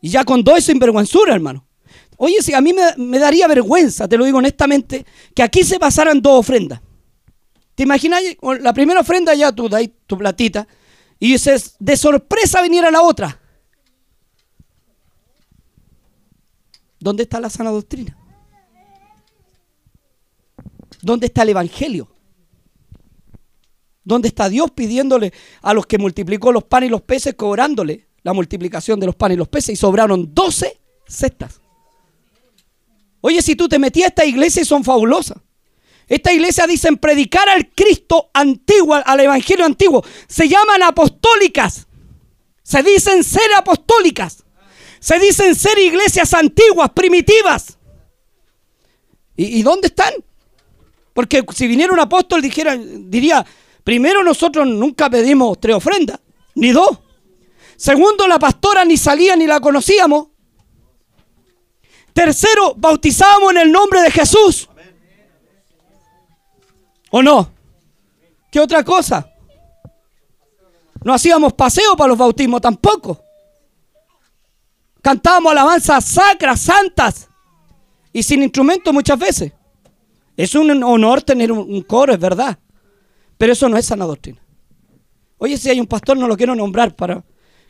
Y ya con dos es sinvergüenzura, hermano. Oye, si a mí me, daría vergüenza, te lo digo honestamente, que aquí se pasaran dos ofrendas. ¿Te imaginas? La primera ofrenda ya tú dais tu platita y dices, de sorpresa viniera la otra. ¿Dónde está la sana doctrina? ¿Dónde está el Evangelio? ¿Dónde está Dios pidiéndole a los que multiplicó los panes y los peces, cobrándole la multiplicación de los panes y los peces y sobraron 12 cestas? Oye, si tú te metías a esta iglesia y son fabulosas. Esta iglesia dicen predicar al Cristo antiguo, al Evangelio antiguo. Se llaman apostólicas. Se dicen ser apostólicas. Se dicen ser iglesias antiguas, primitivas. ¿Y, dónde están? Porque si viniera un apóstol dijera, diría, primero nosotros nunca pedimos tres ofrendas, ni dos. Segundo, la pastora ni salía ni la conocíamos. Tercero, bautizábamos en el nombre de Jesús. ¿O no? ¿Qué otra cosa? No hacíamos paseo para los bautismos tampoco. Cantábamos alabanzas sacras, santas y sin instrumento muchas veces. Es un honor tener un, coro, es verdad. Pero eso no es sana doctrina. Oye, si hay un pastor, no lo quiero nombrar para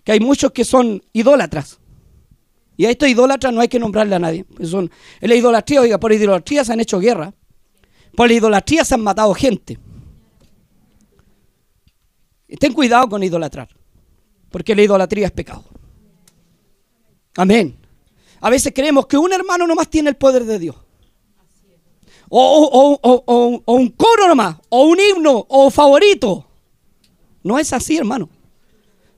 que hay muchos que son idólatras. Y a estos idólatras no hay que nombrarle a nadie. Son, en la idolatría, oiga, por idolatría se han hecho guerra. Por la idolatría se han matado gente. Ten cuidado con idolatrar. Porque la idolatría es pecado. Amén. A veces creemos que un hermano nomás tiene el poder de Dios. O, o, un coro nomás, o un himno, o favorito. No es así, hermano.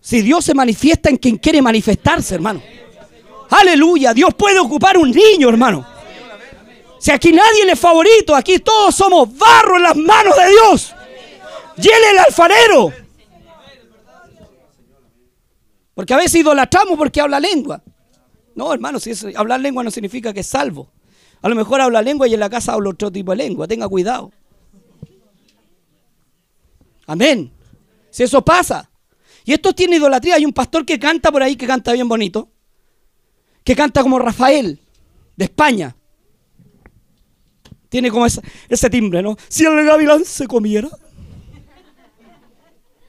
Si Dios se manifiesta en quien quiere manifestarse, hermano. Aleluya, Dios puede ocupar un niño, hermano. Si aquí nadie es favorito, aquí todos somos barro en las manos de Dios. Y él el alfarero. Porque a veces idolatramos porque habla lengua. No, hermano, si hablar lengua no significa que es salvo. A lo mejor habla lengua y en la casa habla otro tipo de lengua. Tenga cuidado. Amén. Si eso pasa. Y esto tiene idolatría. Hay un pastor que canta por ahí, que canta bien bonito. Que canta como Rafael, de España. Tiene como ese timbre, ¿no? Si el gavilán se comiera.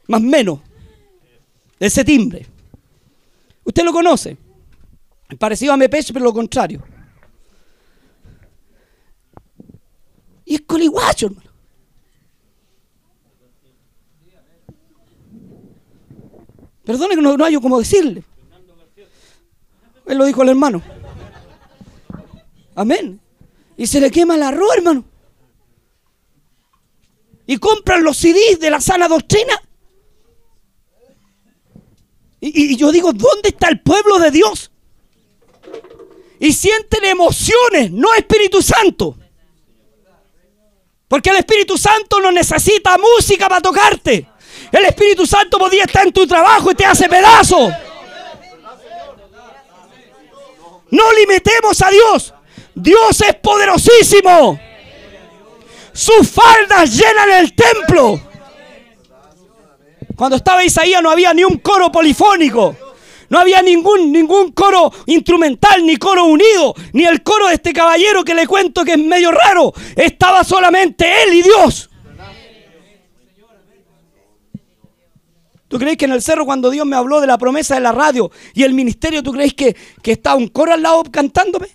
Más menos. Ese timbre. Usted lo conoce. Parecido a Mepeche, pero lo contrario. Y es coliguacho, hermano. Perdone que no, no hay como decirle. Él lo dijo al hermano. Amén. Y se le quema el arroz, hermano. Y compran los CDs de la sana doctrina. Y, y, yo digo, ¿dónde está el pueblo de Dios? Y sienten emociones, no Espíritu Santo. Porque el Espíritu Santo no necesita música para tocarte. El Espíritu Santo podía estar en tu trabajo y te hace pedazo. No limitemos a Dios. Dios es poderosísimo. Sus faldas llenan el templo. Cuando estaba Isaías no había ni un coro polifónico. No había ningún, ningún coro instrumental, ni coro unido, ni el coro de este caballero que le cuento que es medio raro. Estaba solamente él y Dios. ¿Tú crees que en el cerro cuando Dios me habló de la promesa de la radio y el ministerio, ¿tú crees que, que está un coro al lado cantándome?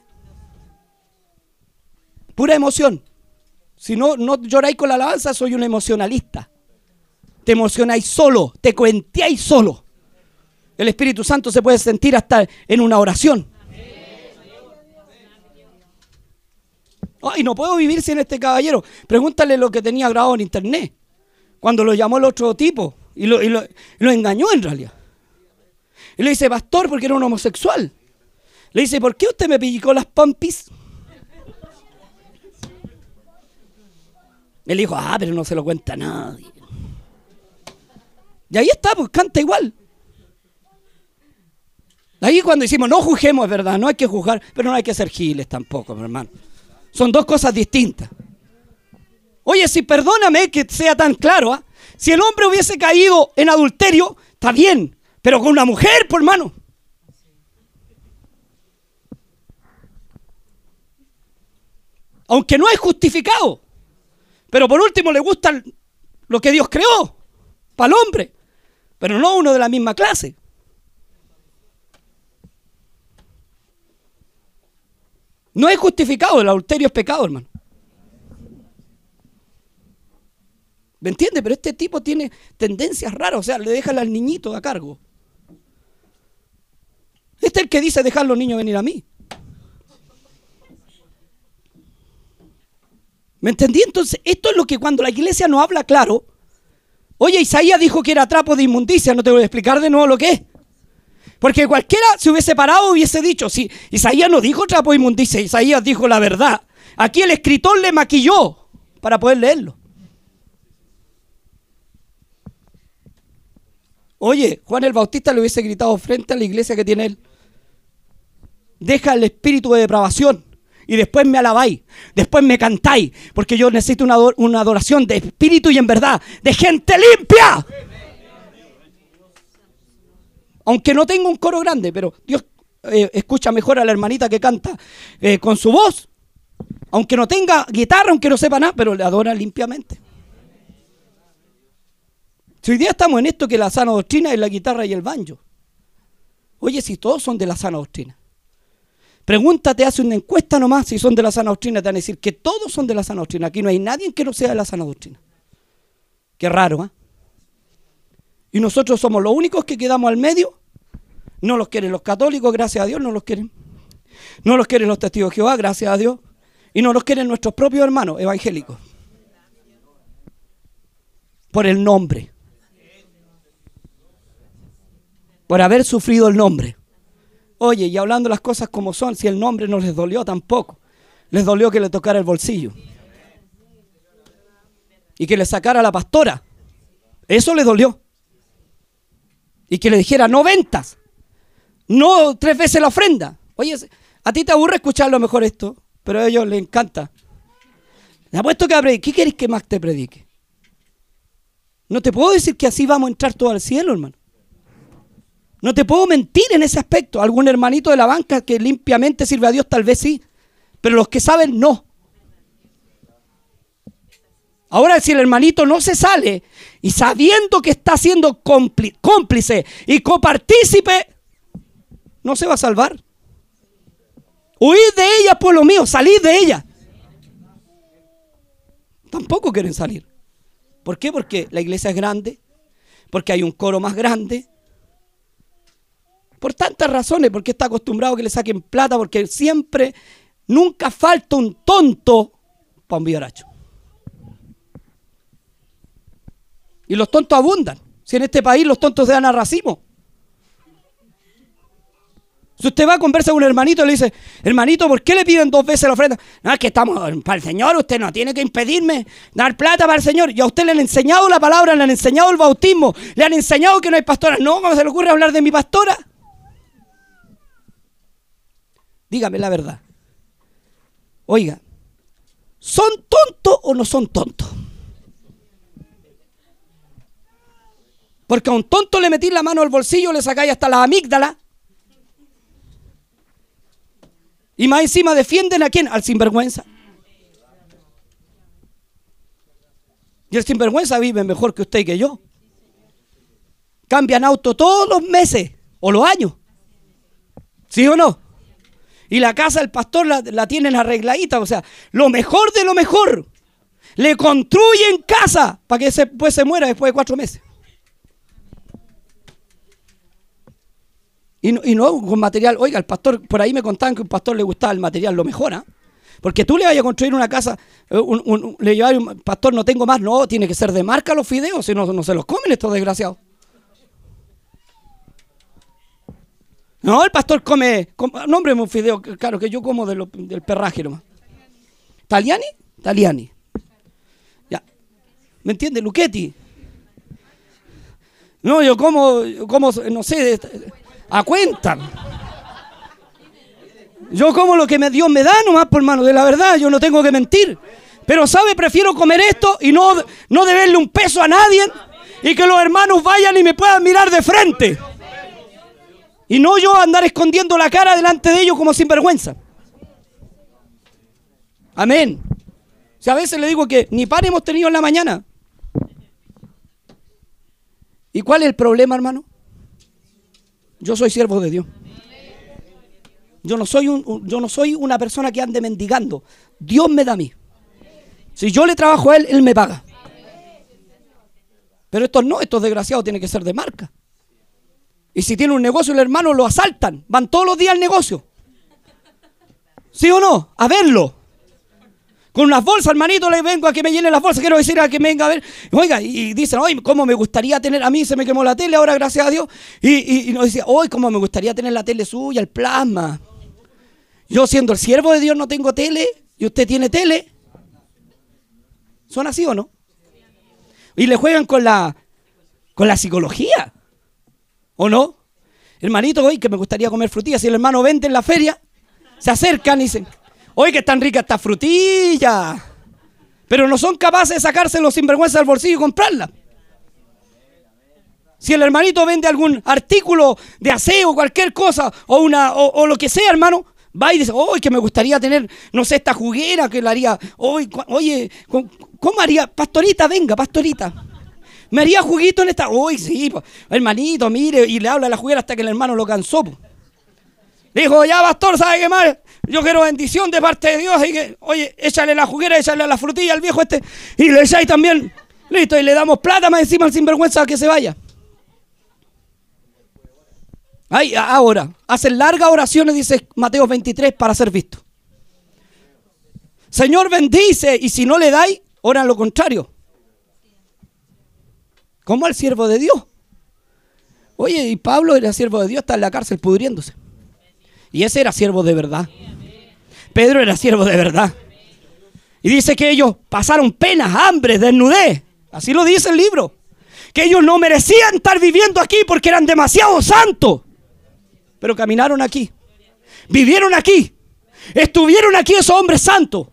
Pura emoción. Si no, no lloráis con la alabanza, soy un emocionalista. Te emocionáis solo, te cuenteáis solo. El Espíritu Santo se puede sentir hasta en una oración. Ay, no puedo vivir sin este caballero. Pregúntale lo que tenía grabado en internet. Cuando lo llamó el otro tipo y lo, engañó en realidad. Y le dice, pastor, porque era un homosexual. Le dice, ¿por qué usted me pilló las pompis? Él dijo, ah, pero no se lo cuenta nadie. Y ahí está, pues canta igual. Ahí cuando decimos no juzguemos, es verdad, no hay que juzgar, pero no hay que ser giles tampoco, mi hermano. Son dos cosas distintas. Oye, si perdóname que sea tan claro, ¿ah? Si el hombre hubiese caído en adulterio, está bien, pero con una mujer, por hermano. Aunque no es justificado. Pero por último le gusta lo que Dios creó para el hombre, pero no uno de la misma clase. No es justificado, el adulterio es pecado, hermano. ¿Me entiende? Pero este tipo tiene tendencias raras, o sea, le deja al niñito a cargo. Este es el que dice dejar los niños venir a mí. ¿Me entendí? Entonces, esto es lo que cuando la iglesia no habla claro, oye, Isaías dijo que era trapo de inmundicia, no te voy a explicar de nuevo lo que es. Porque cualquiera se hubiese parado hubiese dicho, si Isaías no dijo trapo de inmundicia, Isaías dijo la verdad. Aquí el escritor le maquilló para poder leerlo. Oye, Juan el Bautista le hubiese gritado frente a la iglesia que tiene él. Deja el espíritu de depravación y después me alabáis, después me cantáis, porque yo necesito una, adoración de espíritu y en verdad, de gente limpia. Aunque no tenga un coro grande, pero Dios eh, escucha mejor a la hermanita que canta eh, con su voz. Aunque no tenga guitarra, aunque no sepa nada, pero le adora limpiamente. Si hoy día estamos en esto que la sana doctrina es la guitarra y el banjo. Oye, si todos son de la sana doctrina. Pregúntate, hace una encuesta nomás si son de la sana doctrina, te van a decir que todos son de la sana doctrina. Aquí no hay nadie que no sea de la sana doctrina. Qué raro, ¿ah? Y nosotros somos los únicos que quedamos al medio. No los quieren los católicos, gracias a Dios, no los quieren. No los quieren los testigos de Jehová, gracias a Dios. Y no los quieren nuestros propios hermanos evangélicos. Por el nombre. Por haber sufrido el nombre. Oye, y hablando las cosas como son, si el nombre no les dolió tampoco. Les dolió que le tocara el bolsillo. Y que le sacara la pastora. Eso les dolió. Y que le dijera, no ventas. No tres veces la ofrenda. Oye, a ti te aburre escuchar lo mejor esto, pero a ellos les encanta. Le apuesto que ¿Qué quieres que más te predique? No te puedo decir que así vamos a entrar todo al cielo, hermano. No te puedo mentir en ese aspecto. Algún hermanito de la banca que limpiamente sirve a Dios, tal vez sí. Pero los que saben, no. Ahora, si el hermanito no se sale y sabiendo que está siendo cómplice y copartícipe, no se va a salvar. Huid de ella, por lo mío, salid de ella. Tampoco quieren salir. ¿Por qué? Porque la iglesia es grande, porque hay un coro más grande, por tantas razones, porque está acostumbrado que le saquen plata, porque siempre, nunca falta un tonto para un vivaracho. Y los tontos abundan. Si en este país los tontos se dan a racimo. Si usted va a conversar con un hermanito y le dice, hermanito, ¿por qué le piden dos veces la ofrenda? No, es que estamos para el Señor, usted no tiene que impedirme dar plata para el Señor. Y a usted le han enseñado la palabra, le han enseñado el bautismo, le han enseñado que no hay pastora. No, ¿cómo se le ocurre hablar de mi pastora? Dígame la verdad. Oiga, ¿son tontos o no son tontos? Porque a un tonto le metí la mano al bolsillo, le sacáis hasta la amígdala. Y más encima defienden a quién? Al sinvergüenza. Y el sinvergüenza vive mejor que usted y que yo. Cambian auto todos los meses o los años. ¿Sí o no? Y la casa del pastor la, tienen arregladita, o sea, lo mejor de lo mejor. Le construyen casa para que después pues, se muera después de cuatro meses. Y no, con material, oiga, el pastor, por ahí me contaban que un pastor le gustaba el material, lo mejora. Porque tú le vayas a construir una casa, eh, le llevas un pastor, no tengo más, no, tiene que ser de marca los fideos, si no, no se los comen estos desgraciados. No, el pastor come, nombre un fideo, claro, que yo como del perraje nomás. ¿Taliani? Taliani. Ya. ¿Me entiende? Luchetti. No, yo como, como, no sé, a cuenta. Yo como lo que Dios me da nomás, por mano, de la verdad, yo no tengo que mentir. Pero, ¿sabe? Prefiero comer esto y no, no deberle un peso a nadie y que los hermanos vayan y me puedan mirar de frente. Y no yo andar escondiendo la cara delante de ellos como sinvergüenza. Amén. Si a veces le digo que ni pan hemos tenido en la mañana. ¿Y cuál es el problema, hermano? Yo soy siervo de Dios. Yo no soy, un, yo no soy una persona que ande mendigando. Dios me da a mí. Si yo le trabajo a Él, Él me paga. Pero estos no, estos desgraciados tienen que ser de marca. Y si tiene un negocio el hermano lo asaltan. Van todos los días al negocio. ¿Sí o no? A verlo. Con unas bolsas, hermanito, le vengo a que me llene las bolsas. Quiero decir a que venga a ver. Oiga, y dicen, hoy cómo me gustaría tener. A mí se me quemó la tele ahora, gracias a Dios. Y, nos decía, hoy cómo me gustaría tener la tele suya, el plasma. Yo siendo el siervo de Dios no tengo tele. Y usted tiene tele. ¿Son así o no? Y le juegan con la, con la psicología. ¿O no? Hermanito, hoy que me gustaría comer frutillas. Si el hermano vende en la feria, se acercan y dicen, hoy que tan rica esta frutilla. Pero no son capaces de sacárselo sin vergüenza del bolsillo y comprarla. Si el hermanito vende algún artículo de aseo, cualquier cosa, o, una, o, lo que sea, hermano, va y dice, hoy que me gustaría tener, no sé, esta juguera que la haría, oye, ¿cómo haría? Pastorita, venga, pastorita. Me haría juguito en esta. Uy, sí, hermanito, mire. Y le habla a la juguera hasta que el hermano lo cansó. Dijo, ya pastor, ¿sabe qué más? Yo quiero bendición de parte de Dios. Y que, oye, échale la juguera, échale la frutilla al viejo este. Y le echáis también. Listo, y le damos plata más encima al sinvergüenza que se vaya. Ay, ahora, hacen largas oraciones, dice Mateo 23, para ser visto. Señor bendice, y si no le dais, oran lo contrario. Como al siervo de Dios. Oye, y Pablo era siervo de Dios, está en la cárcel pudriéndose. Y ese era siervo de verdad. Pedro era siervo de verdad. Y dice que ellos pasaron penas, hambre, desnudez. Así lo dice el libro. Que ellos no merecían estar viviendo aquí porque eran demasiado santos. Pero caminaron aquí. Vivieron aquí. Estuvieron aquí esos hombres santos.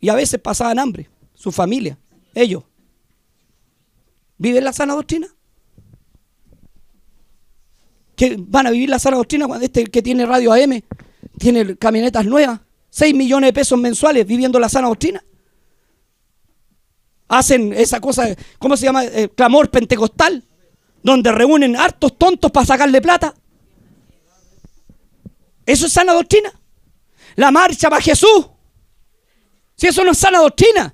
Y a veces pasaban hambre. Su familia. Ellos. ¿Viven la sana doctrina? ¿Que van a vivir la sana doctrina cuando este que tiene radio AM tiene camionetas nuevas? 6 millones de pesos mensuales viviendo la sana doctrina hacen esa cosa, ¿cómo se llama? Eh, clamor pentecostal, donde reúnen hartos tontos para sacarle plata. ¿Eso es sana doctrina? La marcha para Jesús. Si eso no es sana doctrina.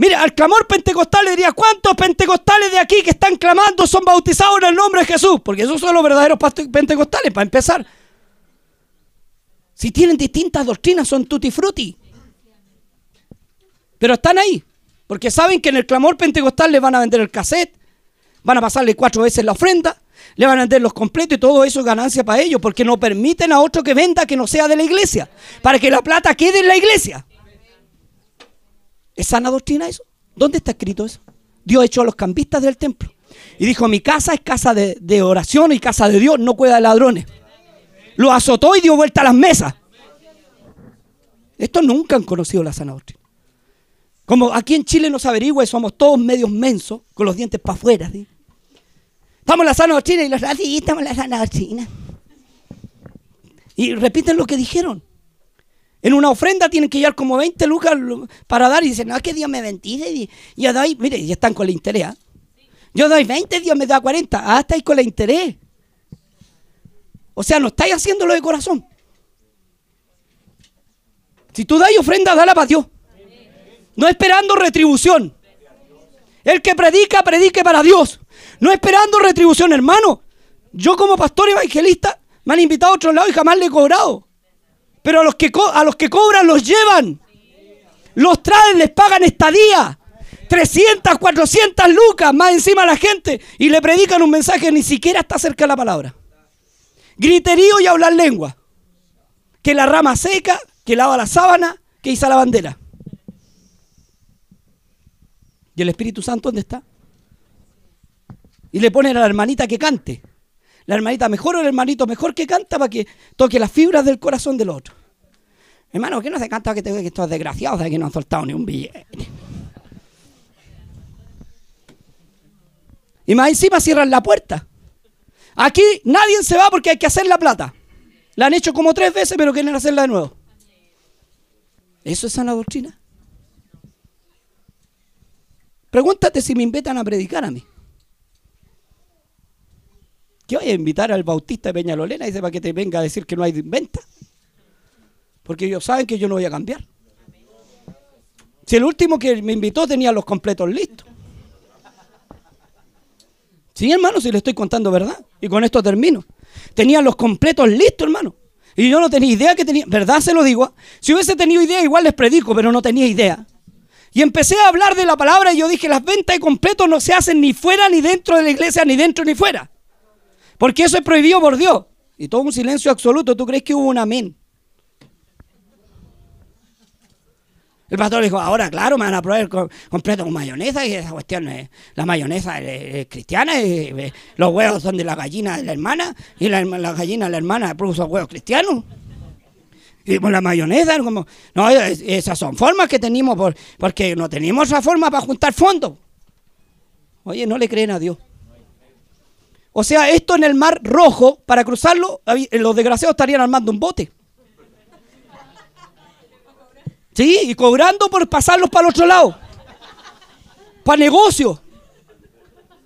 Mire, al clamor pentecostal le diría, ¿cuántos pentecostales de aquí que están clamando son bautizados en el nombre de Jesús? Porque esos son los verdaderos pentecostales, para empezar. Si tienen distintas doctrinas, son tutti frutti. Pero están ahí. Porque saben que en el clamor pentecostal les van a vender el cassette, van a pasarle cuatro veces la ofrenda, le van a vender los completos y todo eso es ganancia para ellos, porque no permiten a otro que venda que no sea de la iglesia, para que la plata quede en la iglesia. ¿Es sana doctrina eso? ¿Dónde está escrito eso? Dios echó a los campistas del templo y dijo, mi casa es casa de, oración y casa de Dios, no cuida de ladrones. Lo azotó y dio vuelta a las mesas. Estos nunca han conocido la sana doctrina. Como aquí en Chile nos averigua y somos todos medios mensos, con los dientes para afuera. Estamos en la sana doctrina y los sí, estamos en la sana doctrina. Y repiten lo que dijeron. En una ofrenda tienen que llevar como 20 lucas para dar y dicen, no, es que Dios me bendice. Y yo doy, mire, ya están con la interés. ¿ah? Yo doy 20, Dios me da 40. Ah, estáis con la interés. O sea, no estáis haciéndolo de corazón. Si tú dais ofrenda, dala para Dios no esperando retribución. El que predica, predique para Dios, no esperando retribución, hermano. Yo como pastor evangelista me han invitado a otro lado y jamás le he cobrado. Pero a los que, a los que cobran los llevan. Los traen, les pagan estadía. 300, 400 lucas más encima a la gente y le predican un mensaje ni siquiera está cerca de la palabra. Griterío y hablar lengua. Que la rama seca, que lava la sábana, que iza la bandera. ¿Y el Espíritu Santo dónde está? Y le ponen a la hermanita que cante. La hermanita mejor o el hermanito mejor que canta para que toque las fibras del corazón del otro. Hermano, ¿qué no se canta que, te, que estos desgraciados de que no han soltado ni un billete? Y más encima cierran la puerta. Aquí nadie se va porque hay que hacer la plata. La han hecho como tres veces, pero quieren hacerla de nuevo. ¿Eso es sana doctrina? Pregúntate si me invitan a predicar a mí. ¿Qué voy a invitar al bautista de Peñalolena? Dice para que te venga a decir que no hay venta. Porque ellos saben que yo no voy a cambiar. Si el último que me invitó tenía los completos listos. Sí, hermano, si le estoy contando verdad. Y con esto termino. Tenía los completos listos, hermano. Y yo no tenía idea que tenía. ¿Verdad? Se lo digo. Si hubiese tenido idea, igual les predico, pero no tenía idea. Y empecé a hablar de la palabra y yo dije, las ventas de completos no se hacen ni fuera ni dentro de la iglesia, ni dentro ni fuera. Porque eso es prohibido por Dios. Y todo un silencio absoluto. ¿Tú crees que hubo un amén? El pastor dijo, ahora claro, me van a probar completo con mayonesa y esa cuestión es, la mayonesa es, cristiana, los huevos son de la gallina de la hermana y la, gallina de la hermana produce huevos cristianos. Y la mayonesa, como, no, esas son formas que tenemos por, porque no tenemos esa forma para juntar fondos. Oye, no le creen a Dios. O sea, esto en el mar rojo, para cruzarlo, los desgraciados estarían armando un bote. Sí, y cobrando por pasarlos para el otro lado. Para negocio.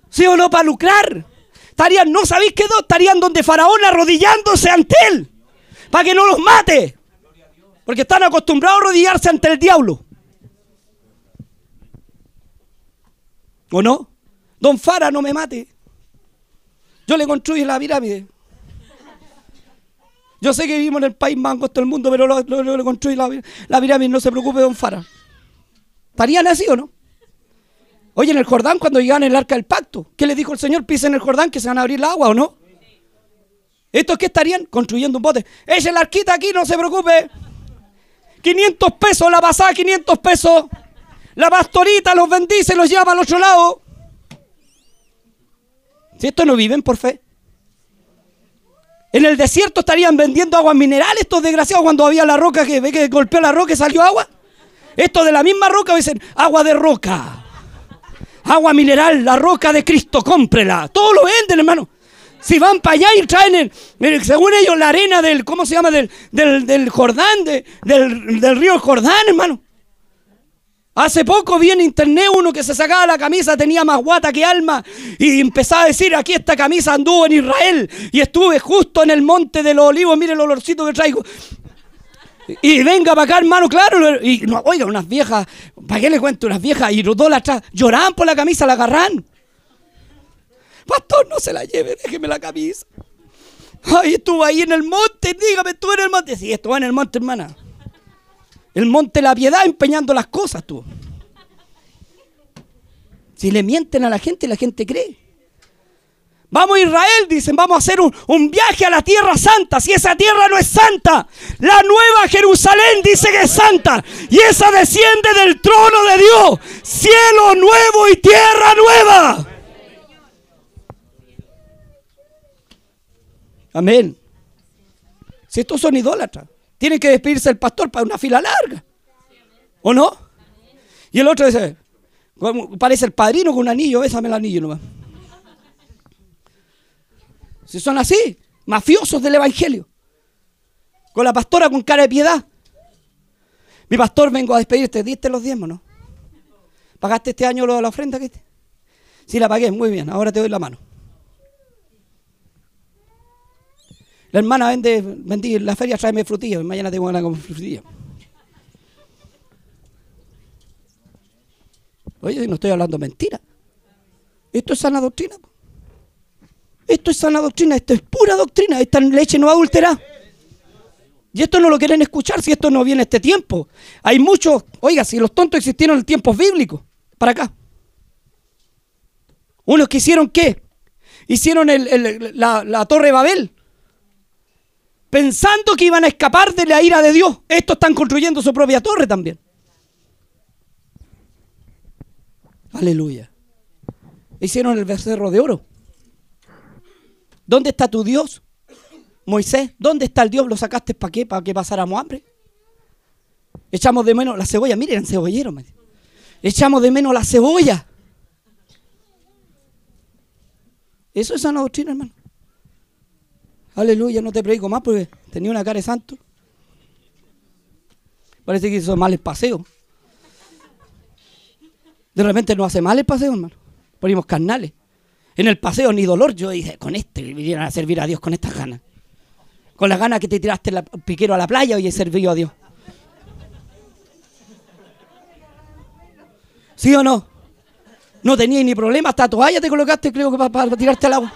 ¿Sí o no? Para lucrar. estarían, no sabéis qué estarían donde Faraón arrodillándose ante él, para que no los mate, porque están acostumbrados a arrodillarse ante el diablo. ¿O no? Don Fara, no me mate. Yo le construyo la pirámide. Yo sé que vivimos en el país más angosto del mundo, pero lo, le construyo la, pirámide, no se preocupe, don Fara. ¿Estarían así o no? Oye, en el Jordán, cuando llegan el arca del pacto, ¿qué le dijo el Señor? Pisen el Jordán que se van a abrir el agua o no. ¿Estos qué estarían? Construyendo un bote. Eche la arquita aquí, no se preocupe. 500 pesos la pasada, 500 pesos. La pastorita los bendice, los lleva al otro lado. Si estos no viven por fe. En el desierto estarían vendiendo aguas minerales estos desgraciados cuando había la roca que que golpeó la roca y salió agua. Esto de la misma roca dicen agua de roca. Agua mineral, la roca de Cristo, cómprela. Todo lo venden, hermano. Si van para allá y traen, según ellos, la arena del, ¿cómo se llama? Del, del, Jordán, del, del río Jordán, hermano. Hace poco vi en internet uno que se sacaba la camisa, tenía más guata que alma, y empezaba a decir, aquí esta camisa anduvo en Israel, y estuve justo en el monte de los olivos, mire el olorcito que traigo. Y venga para acá, hermano, claro. Y no, oiga, unas viejas, ¿para qué le cuento? Unas viejas atrás lloraban por la camisa, la agarran. Pastor, no se la lleve, déjeme la camisa. Ay, estuvo ahí en el monte, dígame, tú en el monte. Sí, estuvo en el monte, hermana. El monte la piedad empeñando las cosas tú. Si le mienten a la gente, la gente cree. Vamos a Israel, dicen, vamos a hacer un, un, viaje a la tierra santa. Si esa tierra no es santa, la nueva Jerusalén dice que es santa. Y esa desciende del trono de Dios. Cielo nuevo y tierra nueva. Amén. Si estos son idólatras. Tiene que despedirse el pastor para una fila larga. ¿O no? Y el otro dice, parece el padrino con un anillo, bésame el anillo nomás. Si son así, mafiosos del evangelio. Con la pastora con cara de piedad. Mi pastor, vengo a despedirte. ¿Diste los diezmos, no? ¿Pagaste este año lo de la ofrenda? Que Sí, la pagué. Muy bien. Ahora te doy la mano. La hermana vende, vendí en la feria, tráeme frutillas. Mañana tengo ganas con frutillas. Oye, no estoy hablando mentira. Esto es sana doctrina. Esto es sana doctrina, esto es pura doctrina. Esta leche no adultera. Y esto no lo quieren escuchar si esto no viene este tiempo. Hay muchos, oiga, si los tontos existieron en tiempos bíblicos, para acá. Unos que hicieron qué? Hicieron la, la torre de Babel pensando que iban a escapar de la ira de Dios. Estos están construyendo su propia torre también. Aleluya. Hicieron el becerro de oro. ¿Dónde está tu Dios? Moisés, ¿dónde está el Dios? ¿Lo sacaste para qué? ¿Para que pasáramos hambre? Echamos de menos la cebolla. Miren, cebollero. Echamos de menos la cebolla. Eso es una doctrina, hermano. Aleluya, no te predico más porque tenía una cara de santo. Parece que hizo mal el paseo. De repente no hace mal el paseo, hermano. Ponimos carnales. En el paseo ni dolor. Yo dije, con este vinieron a servir a Dios con estas ganas. Con las ganas que te tiraste el piquero a la playa y he servido a Dios. ¿Sí o no? No tenía ni problema, hasta toalla te colocaste, creo que para tirarte al agua.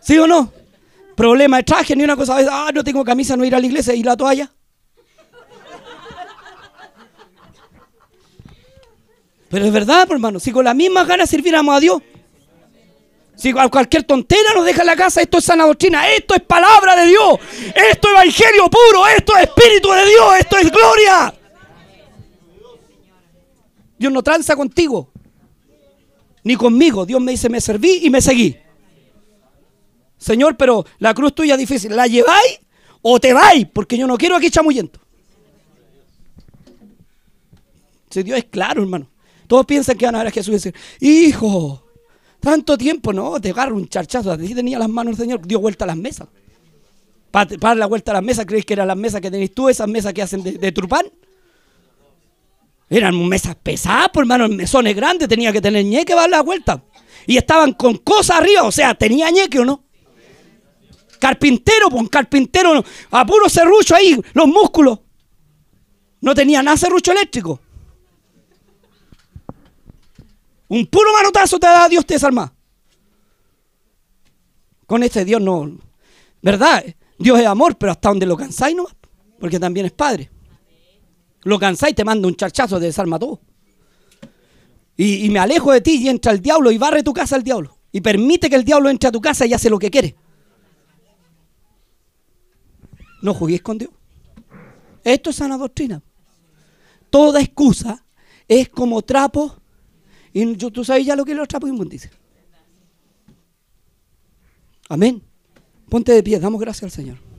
¿Sí o no? Problema de traje, ni una cosa, ah, no tengo camisa, no ir a la iglesia y la toalla. Pero es verdad, hermano, si con las mismas ganas sirviéramos a Dios, si cualquier tontera nos deja la casa, esto es sana doctrina, esto es palabra de Dios, esto es evangelio puro, esto es espíritu de Dios, esto es gloria. Dios no tranza contigo, ni conmigo. Dios me dice, me serví y me seguí. Señor, pero la cruz tuya es difícil. ¿La lleváis o te vais? Porque yo no quiero aquí chamuyento. Si Dios es claro, hermano. Todos piensan que van a ver a Jesús y decir, hijo, tanto tiempo, no, te agarro un charchazo. Así tenía las manos el Señor, dio vuelta a las mesas. Para, dar la vuelta a las mesas, ¿creéis que eran las mesas que tenéis tú, esas mesas que hacen de, de? Eran mesas pesadas, por hermano, mesones grandes, tenía que tener ñeque para dar la vuelta. Y estaban con cosas arriba, o sea, tenía ñeque o no. Carpintero, pues un carpintero, a puro serrucho ahí, los músculos. No tenía nada serrucho eléctrico. Un puro manotazo te da Dios te desarma. Con este Dios no. ¿Verdad? Dios es amor, pero hasta donde lo cansáis no, porque también es padre. Lo cansáis, te manda un charchazo, te desarma todo. Y, y, me alejo de ti y entra el diablo y barre tu casa al diablo. Y permite que el diablo entre a tu casa y hace lo que quiere. No juguéis con Dios. Esto es sana doctrina. Toda excusa es como trapo. Y tú sabes ya lo que es los trapos inmundices. Amén. Ponte de pie, damos gracias al Señor.